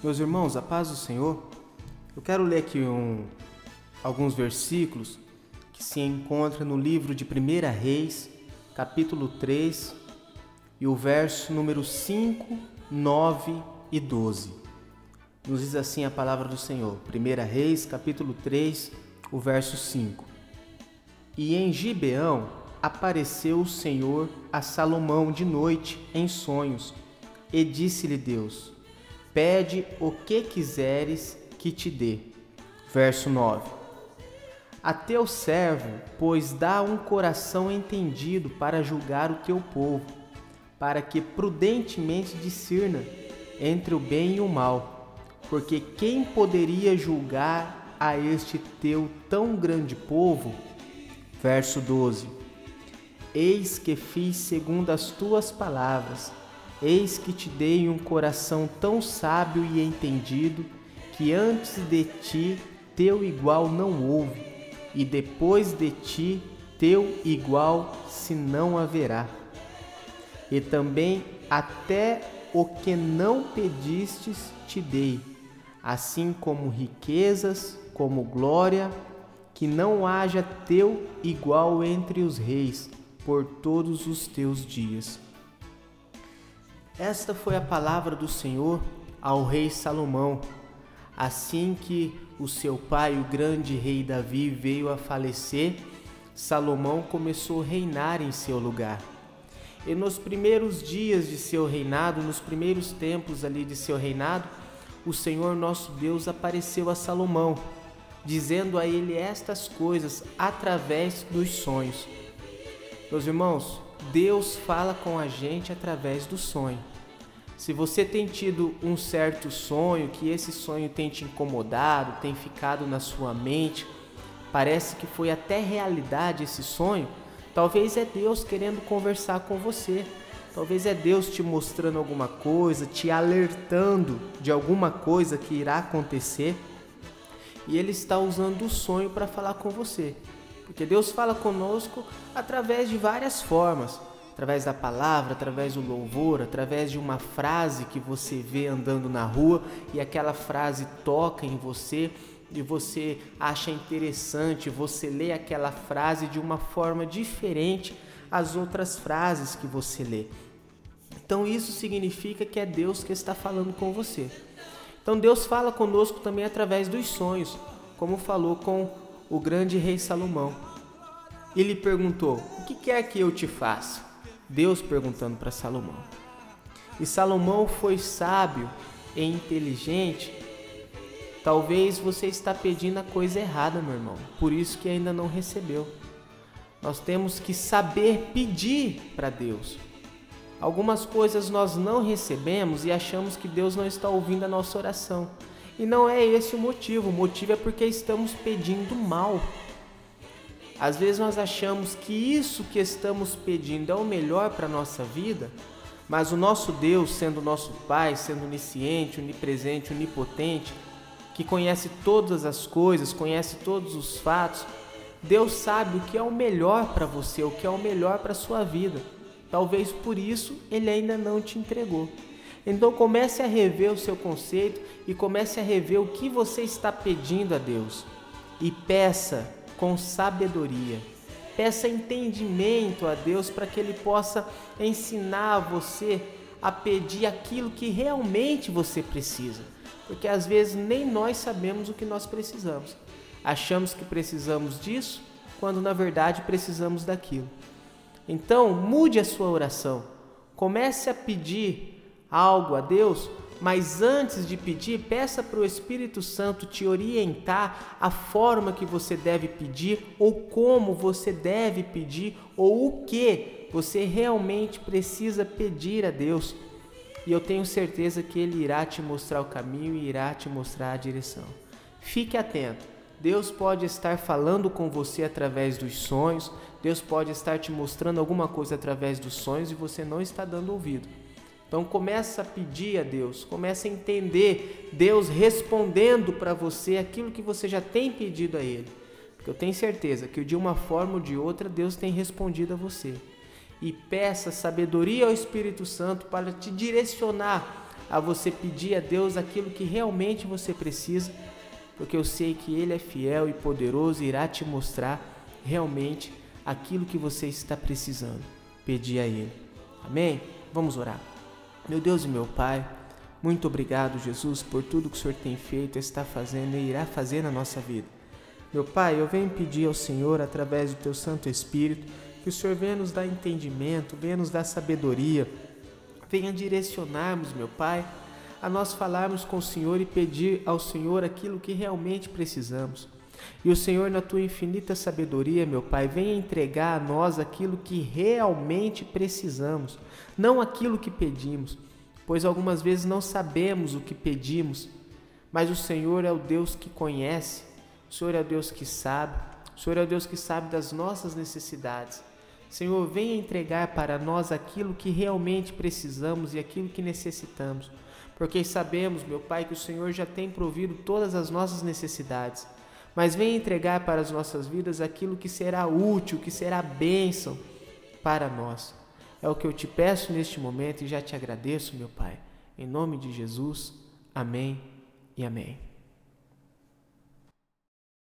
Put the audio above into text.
Meus irmãos, a paz do Senhor, eu quero ler aqui um, alguns versículos que se encontram no livro de 1 Reis, capítulo 3, e o verso número 5, 9 e 12. Nos diz assim a palavra do Senhor. 1 Reis, capítulo 3, o verso 5. E em Gibeão apareceu o Senhor a Salomão de noite em sonhos, e disse-lhe Deus: Pede o que quiseres que te dê. Verso 9. A teu servo, pois dá um coração entendido para julgar o teu povo, para que prudentemente discirna entre o bem e o mal. Porque quem poderia julgar a este teu tão grande povo? Verso 12. Eis que fiz segundo as tuas palavras Eis que te dei um coração tão sábio e entendido, que antes de ti teu igual não houve, e depois de ti teu igual se não haverá. E também até o que não pedistes te dei, assim como riquezas, como glória, que não haja teu igual entre os reis por todos os teus dias. Esta foi a palavra do Senhor ao rei Salomão. Assim que o seu pai, o grande rei Davi, veio a falecer, Salomão começou a reinar em seu lugar. E nos primeiros dias de seu reinado, nos primeiros tempos ali de seu reinado, o Senhor nosso Deus apareceu a Salomão, dizendo a ele estas coisas através dos sonhos. Meus irmãos, Deus fala com a gente através do sonho. Se você tem tido um certo sonho, que esse sonho tem te incomodado, tem ficado na sua mente, parece que foi até realidade esse sonho, talvez é Deus querendo conversar com você. Talvez é Deus te mostrando alguma coisa, te alertando de alguma coisa que irá acontecer. E Ele está usando o sonho para falar com você. Porque Deus fala conosco através de várias formas através da palavra, através do louvor, através de uma frase que você vê andando na rua e aquela frase toca em você e você acha interessante, você lê aquela frase de uma forma diferente às outras frases que você lê. Então isso significa que é Deus que está falando com você. Então Deus fala conosco também através dos sonhos, como falou com o grande rei Salomão. Ele perguntou: O que quer que eu te faça? Deus perguntando para Salomão. E Salomão foi sábio e inteligente. Talvez você está pedindo a coisa errada, meu irmão. Por isso que ainda não recebeu. Nós temos que saber pedir para Deus. Algumas coisas nós não recebemos e achamos que Deus não está ouvindo a nossa oração. E não é esse o motivo. O motivo é porque estamos pedindo mal. Às vezes nós achamos que isso que estamos pedindo é o melhor para a nossa vida, mas o nosso Deus, sendo nosso Pai, sendo onisciente, onipresente, onipotente, que conhece todas as coisas, conhece todos os fatos, Deus sabe o que é o melhor para você, o que é o melhor para a sua vida. Talvez por isso ele ainda não te entregou. Então comece a rever o seu conceito e comece a rever o que você está pedindo a Deus. E peça com sabedoria. Peça entendimento a Deus para que Ele possa ensinar você a pedir aquilo que realmente você precisa. Porque às vezes nem nós sabemos o que nós precisamos. Achamos que precisamos disso, quando na verdade precisamos daquilo. Então, mude a sua oração. Comece a pedir algo a Deus mas antes de pedir, peça para o Espírito Santo te orientar a forma que você deve pedir, ou como você deve pedir, ou o que você realmente precisa pedir a Deus. E eu tenho certeza que Ele irá te mostrar o caminho e irá te mostrar a direção. Fique atento. Deus pode estar falando com você através dos sonhos, Deus pode estar te mostrando alguma coisa através dos sonhos e você não está dando ouvido. Então começa a pedir a Deus, começa a entender Deus respondendo para você aquilo que você já tem pedido a Ele. Porque eu tenho certeza que de uma forma ou de outra Deus tem respondido a você. E peça sabedoria ao Espírito Santo para te direcionar a você pedir a Deus aquilo que realmente você precisa, porque eu sei que Ele é fiel e poderoso e irá te mostrar realmente aquilo que você está precisando. Pedir a Ele. Amém? Vamos orar. Meu Deus e meu Pai, muito obrigado, Jesus, por tudo que o Senhor tem feito, está fazendo e irá fazer na nossa vida. Meu Pai, eu venho pedir ao Senhor, através do Teu Santo Espírito, que o Senhor venha nos dar entendimento, venha nos dar sabedoria, venha direcionarmos, meu Pai, a nós falarmos com o Senhor e pedir ao Senhor aquilo que realmente precisamos. E o Senhor, na tua infinita sabedoria, meu Pai, venha entregar a nós aquilo que realmente precisamos, não aquilo que pedimos, pois algumas vezes não sabemos o que pedimos, mas o Senhor é o Deus que conhece, o Senhor é o Deus que sabe, o Senhor é o Deus que sabe das nossas necessidades. Senhor, venha entregar para nós aquilo que realmente precisamos e aquilo que necessitamos, porque sabemos, meu Pai, que o Senhor já tem provido todas as nossas necessidades. Mas venha entregar para as nossas vidas aquilo que será útil, que será bênção para nós. É o que eu te peço neste momento e já te agradeço, meu Pai. Em nome de Jesus, amém e amém.